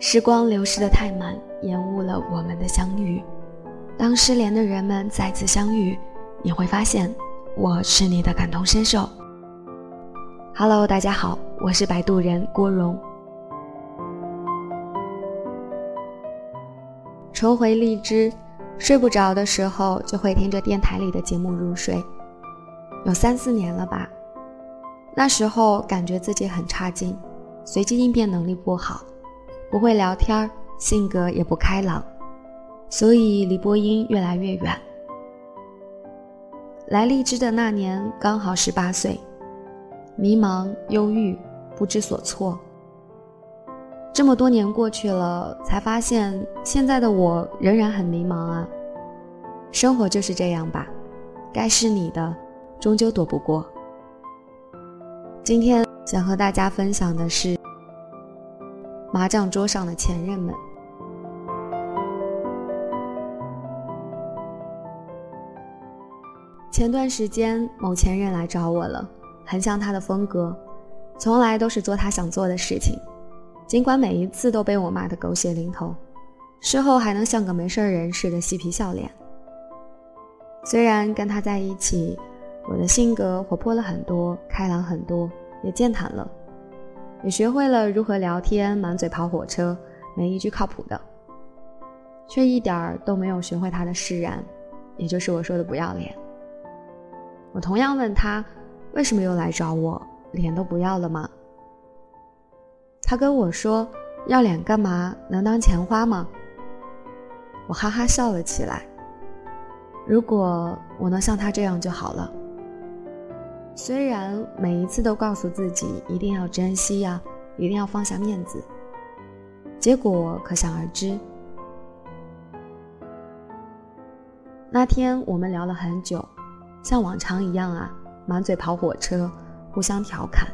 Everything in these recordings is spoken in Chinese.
时光流逝的太慢，延误了我们的相遇。当失联的人们再次相遇，你会发现我是你的感同身受。Hello，大家好，我是摆渡人郭荣。重回荔枝，睡不着的时候就会听着电台里的节目入睡，有三四年了吧。那时候感觉自己很差劲，随机应变能力不好。不会聊天性格也不开朗，所以离播音越来越远。来荔枝的那年刚好十八岁，迷茫、忧郁、不知所措。这么多年过去了，才发现现在的我仍然很迷茫啊。生活就是这样吧，该是你的，终究躲不过。今天想和大家分享的是。麻将桌上的前任们。前段时间，某前任来找我了，很像他的风格，从来都是做他想做的事情，尽管每一次都被我骂得狗血淋头，事后还能像个没事人似的嬉皮笑脸。虽然跟他在一起，我的性格活泼了很多，开朗很多，也健谈了。也学会了如何聊天，满嘴跑火车，没一句靠谱的，却一点儿都没有学会他的释然，也就是我说的不要脸。我同样问他，为什么又来找我，脸都不要了吗？他跟我说，要脸干嘛？能当钱花吗？我哈哈笑了起来。如果我能像他这样就好了。虽然每一次都告诉自己一定要珍惜呀，一定要放下面子，结果可想而知。那天我们聊了很久，像往常一样啊，满嘴跑火车，互相调侃。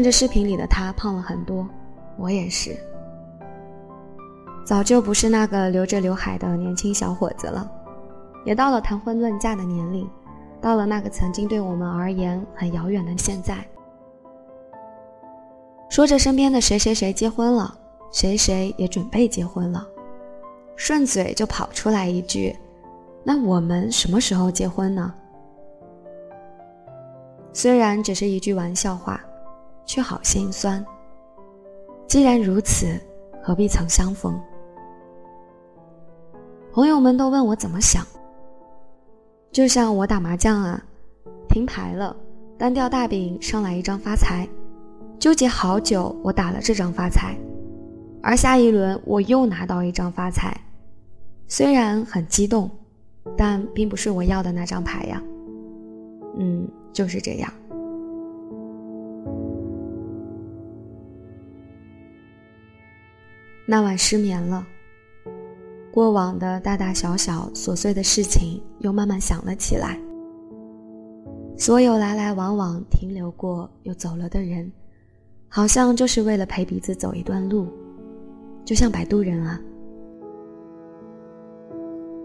看着视频里的他胖了很多，我也是，早就不是那个留着刘海的年轻小伙子了。也到了谈婚论嫁的年龄，到了那个曾经对我们而言很遥远的现在。说着身边的谁谁谁结婚了，谁谁也准备结婚了，顺嘴就跑出来一句：“那我们什么时候结婚呢？”虽然只是一句玩笑话，却好心酸。既然如此，何必曾相逢？朋友们都问我怎么想。就像我打麻将啊，停牌了，单调大饼上来一张发财，纠结好久，我打了这张发财，而下一轮我又拿到一张发财，虽然很激动，但并不是我要的那张牌呀。嗯，就是这样。那晚失眠了。过往的大大小小琐碎的事情，又慢慢想了起来。所有来来往往、停留过又走了的人，好像就是为了陪彼此走一段路，就像摆渡人啊。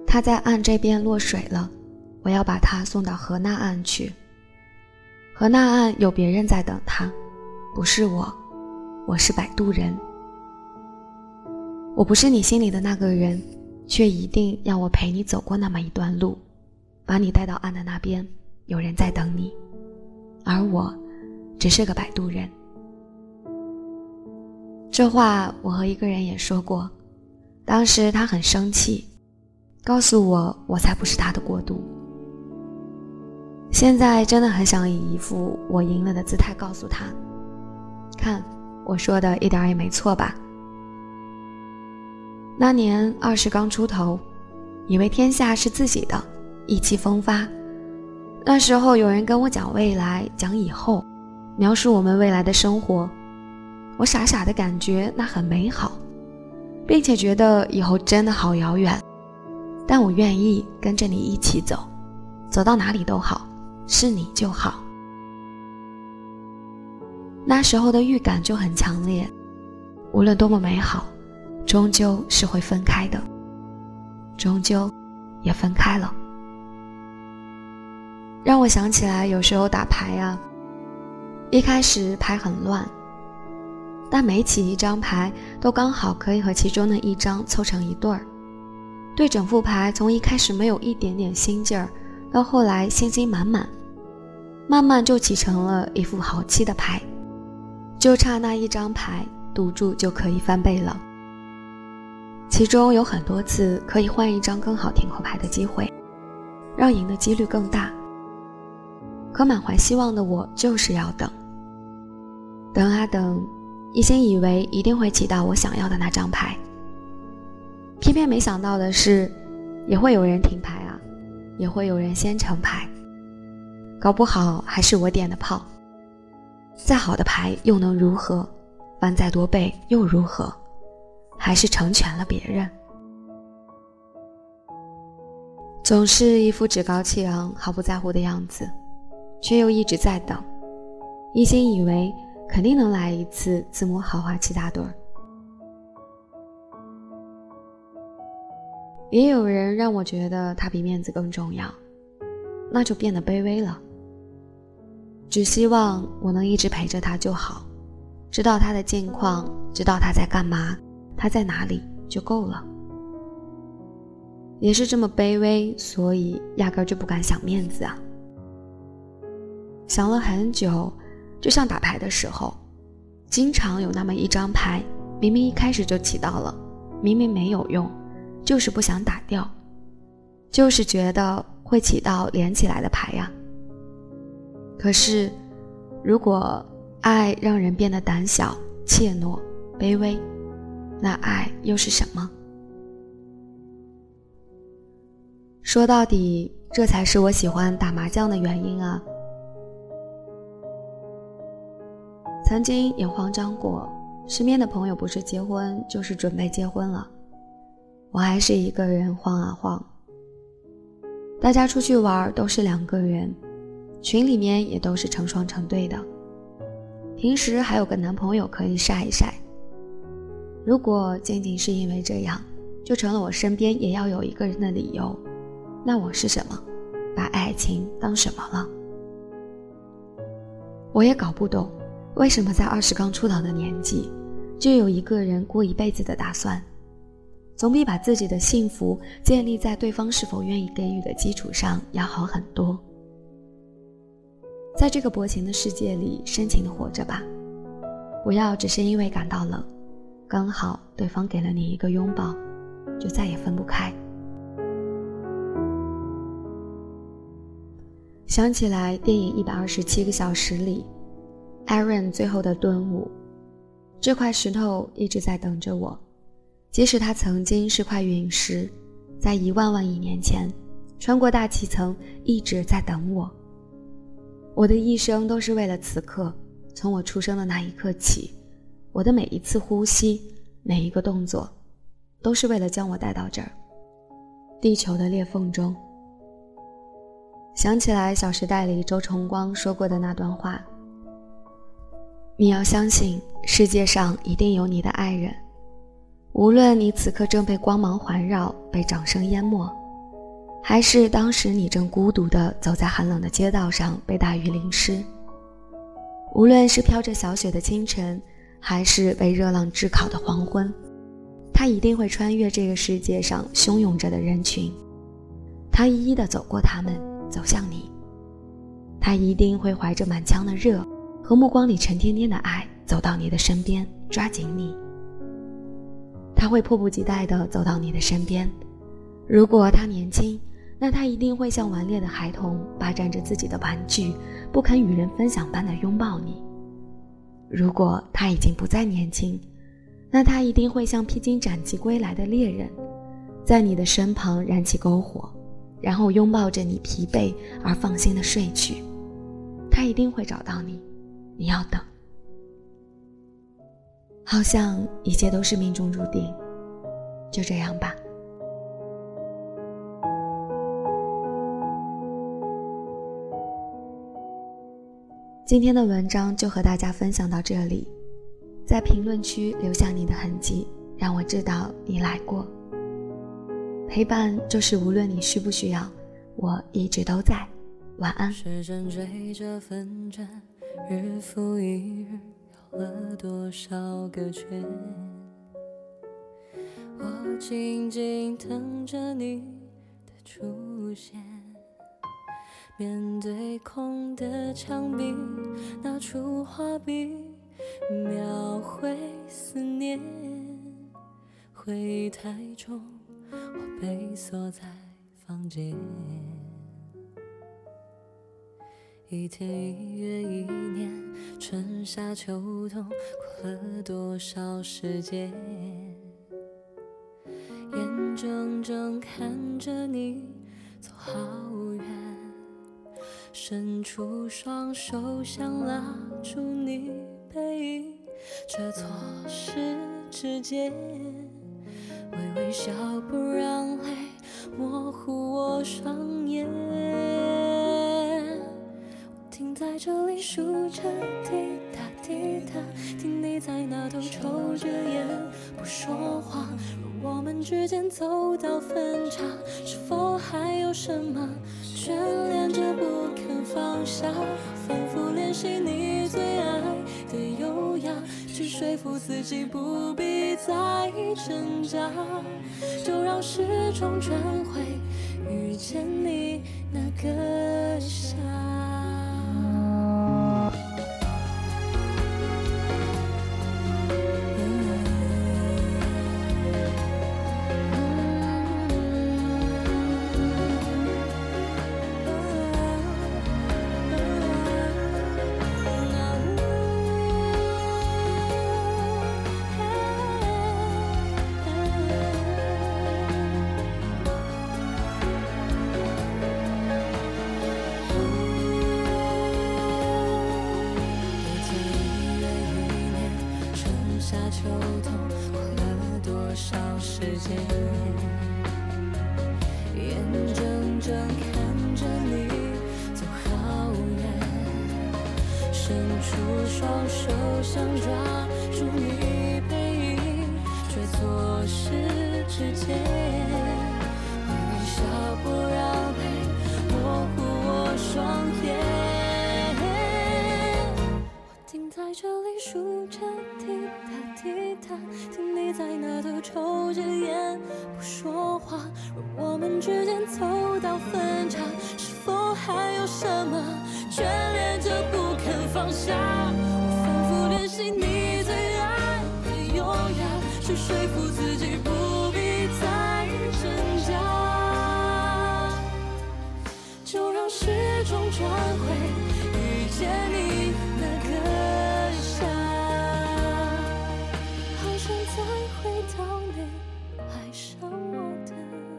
他在岸这边落水了，我要把他送到河那岸去。河那岸有别人在等他，不是我，我是摆渡人。我不是你心里的那个人。却一定要我陪你走过那么一段路，把你带到岸的那边，有人在等你，而我，只是个摆渡人。这话我和一个人也说过，当时他很生气，告诉我我才不是他的过渡。现在真的很想以一副我赢了的姿态告诉他，看我说的一点也没错吧。那年二十刚出头，以为天下是自己的，意气风发。那时候有人跟我讲未来，讲以后，描述我们未来的生活，我傻傻的感觉那很美好，并且觉得以后真的好遥远。但我愿意跟着你一起走，走到哪里都好，是你就好。那时候的预感就很强烈，无论多么美好，终究是会分开的，终究也分开了。让我想起来，有时候打牌啊，一开始牌很乱，但每起一张牌都刚好可以和其中的一张凑成一对儿。对整副牌从一开始没有一点点心劲儿，到后来信心满满，慢慢就起成了一副好棋的牌，就差那一张牌赌注就可以翻倍了。其中有很多次可以换一张更好填口牌的机会，让赢的几率更大。可满怀希望的我就是要等，等啊等，一心以为一定会起到我想要的那张牌。偏偏没想到的是，也会有人停牌啊，也会有人先成牌，搞不好还是我点的炮。再好的牌又能如何？翻再多倍又如何？还是成全了别人。总是一副趾高气昂、毫不在乎的样子。却又一直在等，一心以为肯定能来一次自摸豪华七大对儿。也有人让我觉得他比面子更重要，那就变得卑微了。只希望我能一直陪着他就好，知道他的近况，知道他在干嘛，他在哪里就够了。也是这么卑微，所以压根就不敢想面子啊。想了很久，就像打牌的时候，经常有那么一张牌，明明一开始就起到了，明明没有用，就是不想打掉，就是觉得会起到连起来的牌呀。可是，如果爱让人变得胆小、怯懦、卑微，那爱又是什么？说到底，这才是我喜欢打麻将的原因啊。曾经也慌张过，身边的朋友不是结婚就是准备结婚了，我还是一个人晃啊晃。大家出去玩都是两个人，群里面也都是成双成对的，平时还有个男朋友可以晒一晒。如果仅仅是因为这样，就成了我身边也要有一个人的理由，那我是什么？把爱情当什么了？我也搞不懂。为什么在二十刚出头的年纪，就有一个人过一辈子的打算，总比把自己的幸福建立在对方是否愿意给予的基础上要好很多。在这个薄情的世界里，深情的活着吧，不要只是因为感到冷，刚好对方给了你一个拥抱，就再也分不开。想起来电影《一百二十七个小时》里。Aaron 最后的顿悟，这块石头一直在等着我，即使它曾经是块陨石，在一万万亿年前穿过大气层，一直在等我。我的一生都是为了此刻，从我出生的那一刻起，我的每一次呼吸，每一个动作，都是为了将我带到这儿，地球的裂缝中。想起来《小时代》里周崇光说过的那段话。你要相信，世界上一定有你的爱人，无论你此刻正被光芒环绕、被掌声淹没，还是当时你正孤独地走在寒冷的街道上被大雨淋湿；无论是飘着小雪的清晨，还是被热浪炙烤的黄昏，他一定会穿越这个世界上汹涌着的人群，他一一的走过他们，走向你，他一定会怀着满腔的热。和目光里沉甸甸的爱走到你的身边，抓紧你。他会迫不及待地走到你的身边。如果他年轻，那他一定会像顽劣的孩童，霸占着自己的玩具，不肯与人分享般的拥抱你。如果他已经不再年轻，那他一定会像披荆斩棘归来的猎人，在你的身旁燃起篝火，然后拥抱着你疲惫而放心的睡去。他一定会找到你。你要等，好像一切都是命中注定，就这样吧。今天的文章就和大家分享到这里，在评论区留下你的痕迹，让我知道你来过。陪伴就是无论你需不需要，我一直都在。晚安。时针追着分针，日复一日，绕了多少个圈？我静静等着你的出现。面对空的墙壁，拿出画笔，描绘思念。回忆太重，我被锁在房间。一天一月一年，春夏秋冬，过了多少时间？眼睁睁看着你走好远。伸出双手想拉住你背影，却错失指尖。微微笑不让泪模糊我双眼。我停在这里数着滴答滴答，听你在那头抽着烟不说话。若我们之间走到分岔，是否还有什么眷恋着不？放下，反复练习你最爱的优雅，去说服自己不必再挣扎，就让时钟转回遇见你那个夏。伸出双手想抓住你背影，却错失指尖。微笑不让泪模糊我双眼。我停在这里数着滴答滴答，听你在那头抽着烟不说。我们之间走到分岔是否还有什么眷恋着不肯放下我反复练习你最爱的优雅去说服自己不必再挣扎。就让时钟转回遇见你那个夏好想再回到你爱上我的。